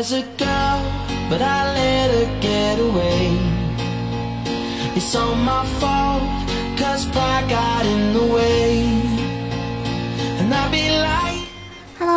There's a girl, but I let her get away. It's all my fault, cause pride got in the way.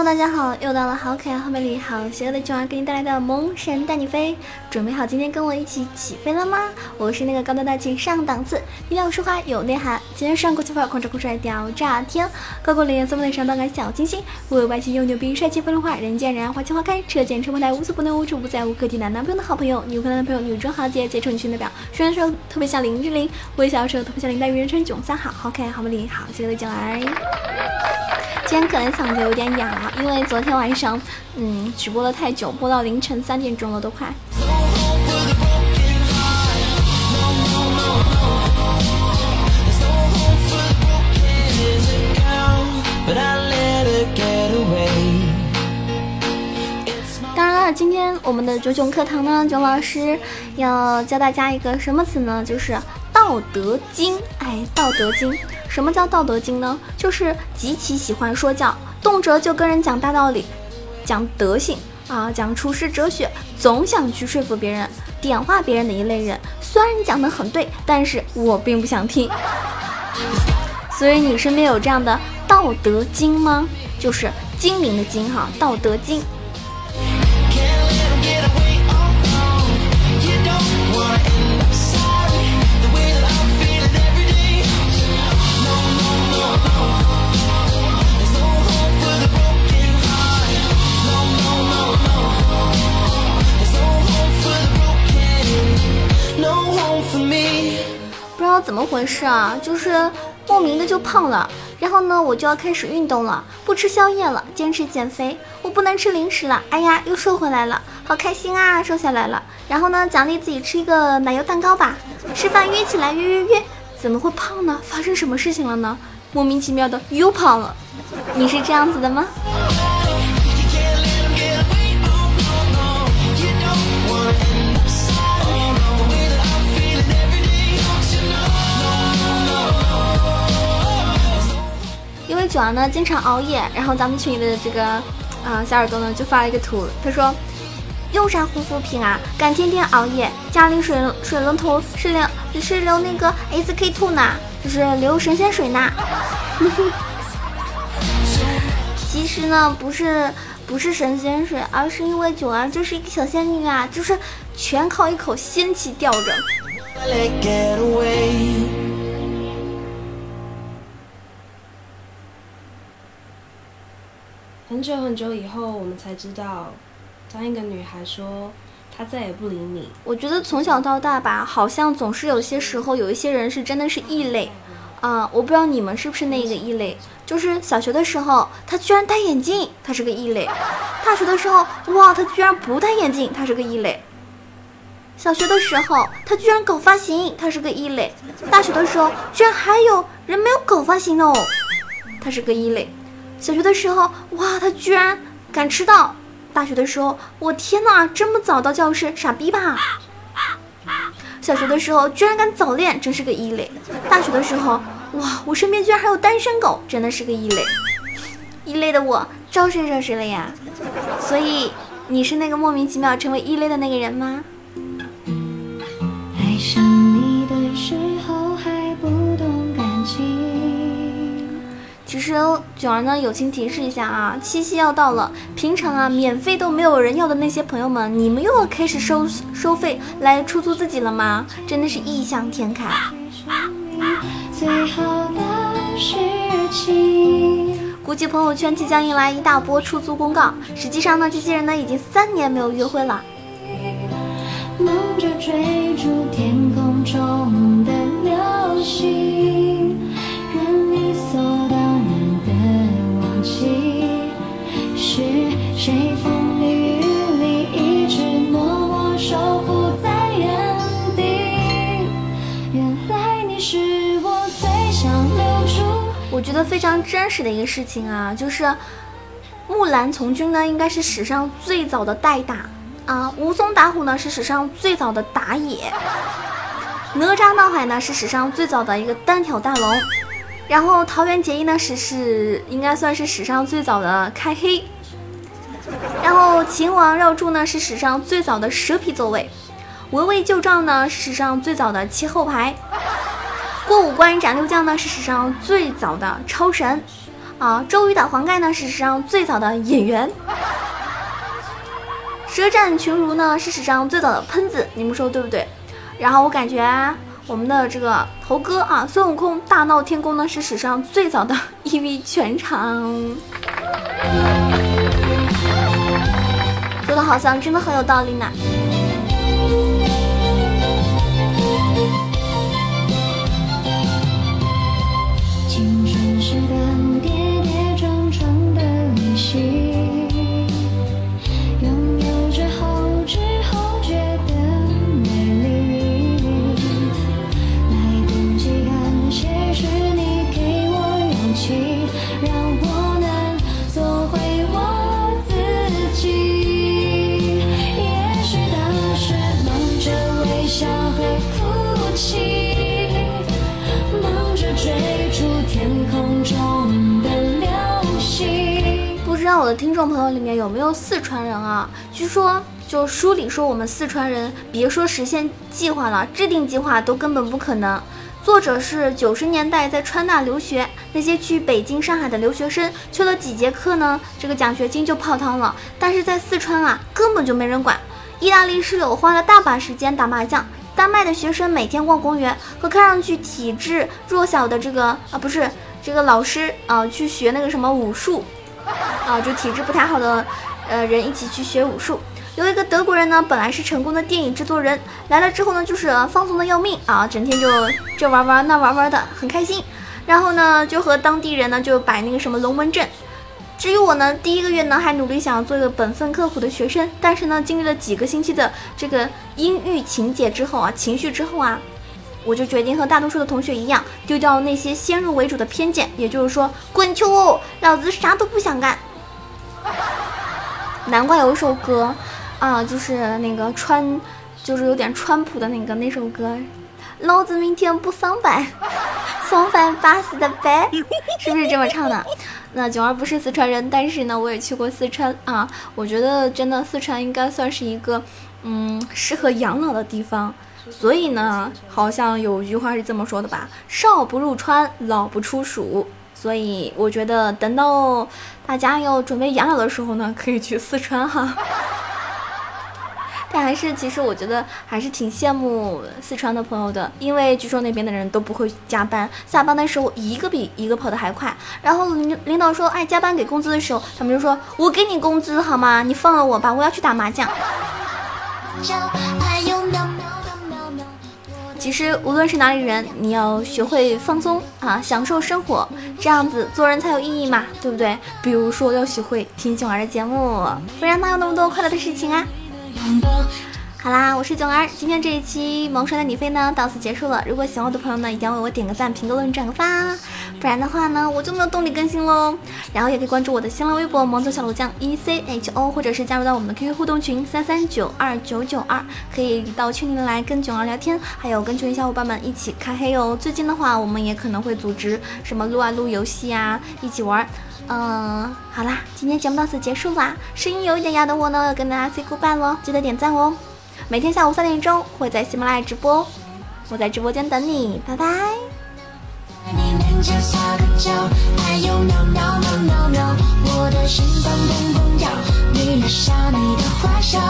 大家好，又到了好可爱、好美丽、好邪恶的囧儿给你带来的萌神带你飞，准备好今天跟我一起起飞了吗？我是那个高端大气上档次、低调奢华有内涵、今天上国际范儿、狂拽酷帅屌炸天、高过脸、色美上当个小清新、我有外形又牛逼、帅气风流话、人见人爱花见花开、车见车爆胎、无所不能、无处不在、无可替代男朋友的好朋友、女朋友的男朋友、女中豪杰、杰出女性代表，虽然说特别像林志玲，微笑的时候特别像林黛玉，人称囧三好，好可爱、好美丽、好邪恶的囧儿。今天可能嗓子有点哑，因为昨天晚上，嗯，直播了太久，播到凌晨三点钟了，都快。当然了，今天我们的九九课堂呢，九老师要教大家一个什么词呢？就是《道德经》。哎，《道德经》，什么叫《道德经》呢？就是极其喜欢说教，动辄就跟人讲大道理，讲德性啊，讲处世哲学，总想去说服别人、点化别人的一类人。虽然你讲的很对，但是我并不想听。所以你身边有这样的《道德经》吗？就是精明的精哈，《道德经》。怎么回事啊，就是莫名的就胖了。然后呢，我就要开始运动了，不吃宵夜了，坚持减肥。我不能吃零食了，哎呀，又瘦回来了，好开心啊，瘦下来了。然后呢，奖励自己吃一个奶油蛋糕吧。吃饭约起来，约约约，怎么会胖呢？发生什么事情了呢？莫名其妙的又胖了。你是这样子的吗？因为九儿呢经常熬夜，然后咱们群里的这个啊、小耳朵呢就发了一个图，他说用啥护肤品啊？敢天天熬夜，家里水水龙头是流是流那个 SK two 呢，就是流神仙水呢。其实呢不是不是神仙水，而是因为九儿就是一个小仙女啊，就是全靠一口仙气吊着。很久很久以后，我们才知道，当一个女孩说她再也不理你，我觉得从小到大吧，好像总是有些时候有一些人是真的是异类，啊、我不知道你们是不是那个异类。就是小学的时候，他居然戴眼镜，他是个异类；大学的时候，哇，他居然不戴眼镜，他是个异类；小学的时候，他居然搞发型，他是个异类；大学的时候，居然还有人没有搞发型哦，他是个异类。小学的时候，哇，他居然敢迟到；大学的时候，我天呐，这么早到教室，傻逼吧？小学的时候居然敢早恋，真是个异类。大学的时候，哇，我身边居然还有单身狗，真的是个异类。异类的我招谁惹谁了呀？所以你是那个莫名其妙成为异类的那个人吗？爱上其实九儿呢，友情提示一下啊，七夕要到了，平常啊免费都没有人要的那些朋友们，你们又要开始收收费来出租自己了吗？真的是异想天开。最好的事情。估计朋友圈即将迎来一大波出租公告。实际上呢，这些人呢已经三年没有约会了。忙着追逐天空中的流星，所记，是谁风里雨里一直默默守护在原地。原来你是我最想留住。我觉得非常真实的一个事情啊，就是木兰从军呢，应该是史上最早的代打啊；武松打虎呢，是史上最早的打野；哪吒闹海呢，是史上最早的一个单挑大龙；然后桃园结义呢，是是应该算是史上最早的开黑。然后秦王绕柱呢是史上最早的蛇皮座位，围魏救赵呢是史上最早的切后排，过五关斩六将呢是史上最早的超神，啊，周瑜打黄盖呢是史上最早的演员，舌战群儒呢是史上最早的喷子，你们说对不对？然后我感觉我们的这个猴哥啊，孙悟空大闹天宫呢是史上最早的 EV 全场。说的好像真的很有道理呢。青春不知道我的听众朋友里面有没有四川人啊？据说就书里说我们四川人别说实现计划了，制定计划都根本不可能。作者是九十年代在川大留学，那些去北京、上海的留学生，去了几节课呢，这个奖学金就泡汤了。但是在四川啊，根本就没人管。意大利室友花了大把时间打麻将，丹麦的学生每天逛公园，和看上去体质弱小的这个啊不是这个老师啊去学那个什么武术，啊就体质不太好的呃人一起去学武术。有一个德国人呢，本来是成功的电影制作人，来了之后呢，就是放松的要命啊，整天就这玩玩那玩玩的，很开心。然后呢，就和当地人呢就摆那个什么龙门阵。至于我呢，第一个月呢还努力想要做一个本分刻苦的学生，但是呢，经历了几个星期的这个阴郁情节之后啊，情绪之后啊，我就决定和大多数的同学一样，丢掉那些先入为主的偏见，也就是说，滚球，老子啥都不想干。难怪有一首歌啊，就是那个川，就是有点川普的那个那首歌，老子明天不上班，上班巴适的呗，是不是这么唱的？那囧儿不是四川人，但是呢，我也去过四川啊，我觉得真的四川应该算是一个嗯适合养老的地方。所以呢，好像有一句话是这么说的吧：“少不入川，老不出蜀。”所以我觉得等到大家要准备养老的时候呢，可以去四川哈。但还是，其实我觉得还是挺羡慕四川的朋友的，因为据说那边的人都不会加班，下班的时候一个比一个跑得还快。然后领领导说，哎，加班给工资的时候，他们就说，我给你工资好吗？你放了我吧，我要去打麻将。其实无论是哪里人，你要学会放松啊，享受生活，这样子做人才有意义嘛，对不对？比如说要学会听囧儿的节目，不然哪有那么多快乐的事情啊？好啦，我是囧儿，今天这一期萌帅的你飞呢到此结束了。如果喜欢我的朋友呢，一定要为我点个赞、评个论、转个发，不然的话呢，我就没有动力更新喽。然后也可以关注我的新浪微博“萌总小鹿酱 E C H O”，或者是加入到我们的 QQ 互动群三三九二九九二，可以到群里面来跟囧儿聊天，还有跟群里小伙伴们一起开黑哦。最近的话，我们也可能会组织什么撸啊撸游戏呀，一起玩。嗯，好啦，今天节目到此结束啦。声音有一点哑的我呢，要跟大家 say goodbye 喽，记得点赞哦。每天下午三点钟会在喜马拉雅直播，我在直播间等你，拜拜。你面前撒个娇，还有喵喵喵喵喵，我的心脏砰砰跳，你留下你的坏笑。